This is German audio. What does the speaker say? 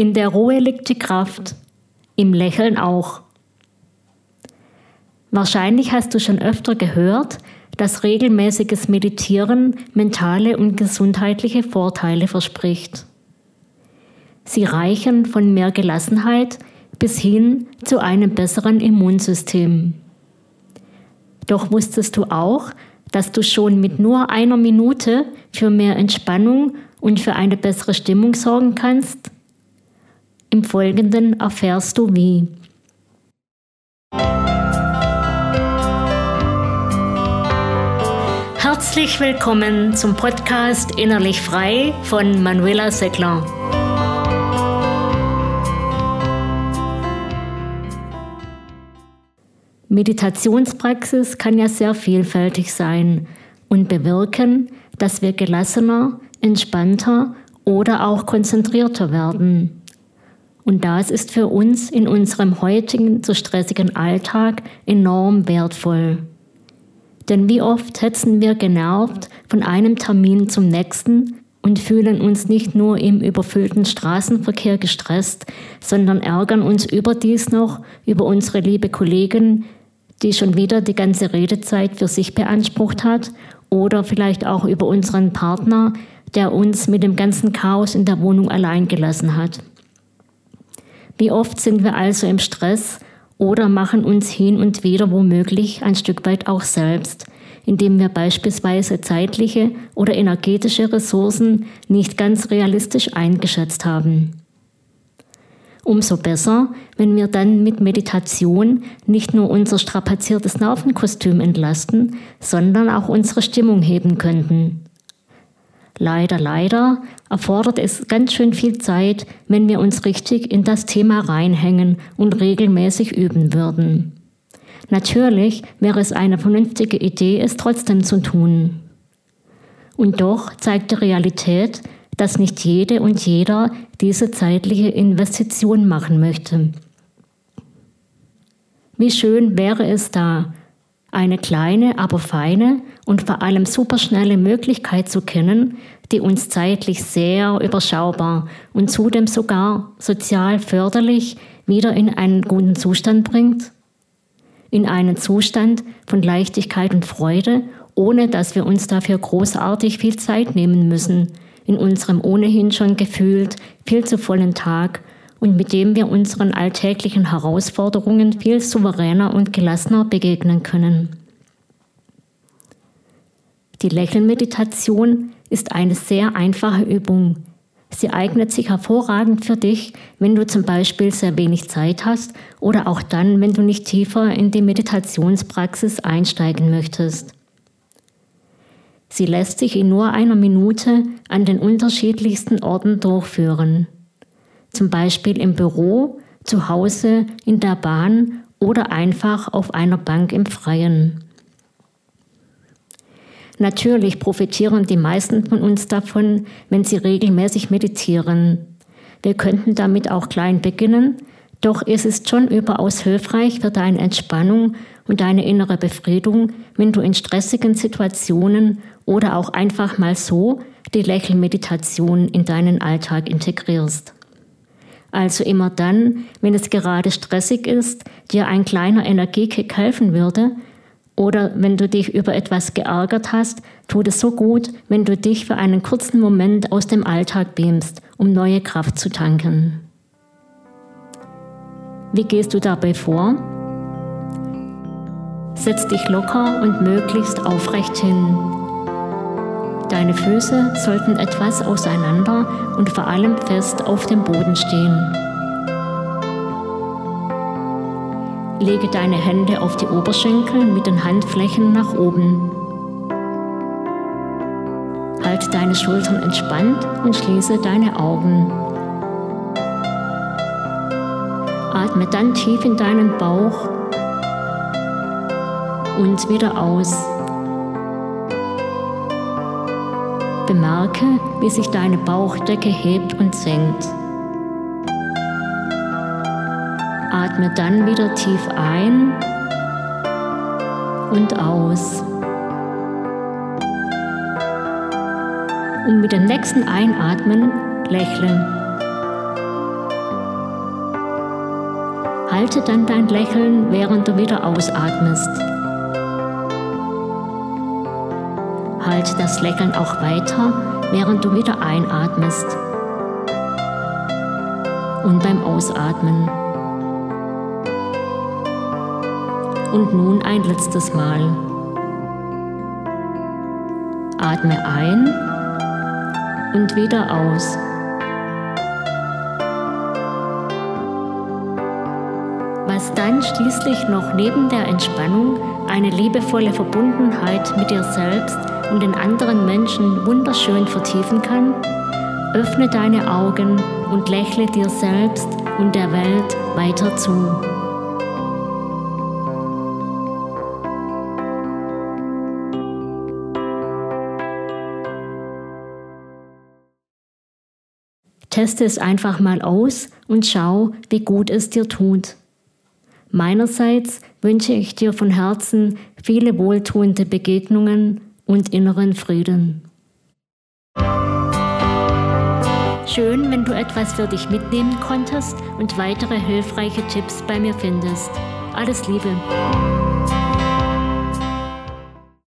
In der Ruhe liegt die Kraft, im Lächeln auch. Wahrscheinlich hast du schon öfter gehört, dass regelmäßiges Meditieren mentale und gesundheitliche Vorteile verspricht. Sie reichen von mehr Gelassenheit bis hin zu einem besseren Immunsystem. Doch wusstest du auch, dass du schon mit nur einer Minute für mehr Entspannung und für eine bessere Stimmung sorgen kannst? Im Folgenden erfährst du wie. Herzlich willkommen zum Podcast Innerlich Frei von Manuela Seckler. Meditationspraxis kann ja sehr vielfältig sein und bewirken, dass wir gelassener, entspannter oder auch konzentrierter werden. Und das ist für uns in unserem heutigen so stressigen Alltag enorm wertvoll. Denn wie oft hetzen wir genervt von einem Termin zum nächsten und fühlen uns nicht nur im überfüllten Straßenverkehr gestresst, sondern ärgern uns überdies noch über unsere liebe Kollegin, die schon wieder die ganze Redezeit für sich beansprucht hat, oder vielleicht auch über unseren Partner, der uns mit dem ganzen Chaos in der Wohnung allein gelassen hat. Wie oft sind wir also im Stress oder machen uns hin und wieder womöglich ein Stück weit auch selbst, indem wir beispielsweise zeitliche oder energetische Ressourcen nicht ganz realistisch eingeschätzt haben. Umso besser, wenn wir dann mit Meditation nicht nur unser strapaziertes Nervenkostüm entlasten, sondern auch unsere Stimmung heben könnten. Leider, leider erfordert es ganz schön viel Zeit, wenn wir uns richtig in das Thema reinhängen und regelmäßig üben würden. Natürlich wäre es eine vernünftige Idee, es trotzdem zu tun. Und doch zeigt die Realität, dass nicht jede und jeder diese zeitliche Investition machen möchte. Wie schön wäre es da, eine kleine, aber feine und vor allem superschnelle Möglichkeit zu kennen, die uns zeitlich sehr überschaubar und zudem sogar sozial förderlich wieder in einen guten Zustand bringt? In einen Zustand von Leichtigkeit und Freude, ohne dass wir uns dafür großartig viel Zeit nehmen müssen, in unserem ohnehin schon gefühlt viel zu vollen Tag und mit dem wir unseren alltäglichen Herausforderungen viel souveräner und gelassener begegnen können. Die Lächelmeditation ist eine sehr einfache Übung. Sie eignet sich hervorragend für dich, wenn du zum Beispiel sehr wenig Zeit hast oder auch dann, wenn du nicht tiefer in die Meditationspraxis einsteigen möchtest. Sie lässt sich in nur einer Minute an den unterschiedlichsten Orten durchführen. Zum Beispiel im Büro, zu Hause, in der Bahn oder einfach auf einer Bank im Freien. Natürlich profitieren die meisten von uns davon, wenn sie regelmäßig meditieren. Wir könnten damit auch klein beginnen, doch es ist schon überaus hilfreich für deine Entspannung und deine innere Befriedung, wenn du in stressigen Situationen oder auch einfach mal so die Lächelmeditation in deinen Alltag integrierst. Also immer dann, wenn es gerade stressig ist, dir ein kleiner Energiekick helfen würde, oder wenn du dich über etwas geärgert hast, tut es so gut, wenn du dich für einen kurzen Moment aus dem Alltag beamst, um neue Kraft zu tanken. Wie gehst du dabei vor? Setz dich locker und möglichst aufrecht hin. Deine Füße sollten etwas auseinander und vor allem fest auf dem Boden stehen. Lege deine Hände auf die Oberschenkel mit den Handflächen nach oben. Halte deine Schultern entspannt und schließe deine Augen. Atme dann tief in deinen Bauch und wieder aus. Bemerke, wie sich deine Bauchdecke hebt und senkt. Atme dann wieder tief ein und aus. Und mit dem nächsten Einatmen lächeln. Halte dann dein Lächeln, während du wieder ausatmest. Halte das Lächeln auch weiter, während du wieder einatmest. Und beim Ausatmen. Und nun ein letztes Mal. Atme ein und wieder aus. Was dann schließlich noch neben der Entspannung eine liebevolle Verbundenheit mit dir selbst und den anderen Menschen wunderschön vertiefen kann, öffne deine Augen und lächle dir selbst und der Welt weiter zu. Teste es einfach mal aus und schau, wie gut es dir tut. Meinerseits wünsche ich dir von Herzen viele wohltuende Begegnungen und inneren Frieden. Schön, wenn du etwas für dich mitnehmen konntest und weitere hilfreiche Tipps bei mir findest. Alles Liebe!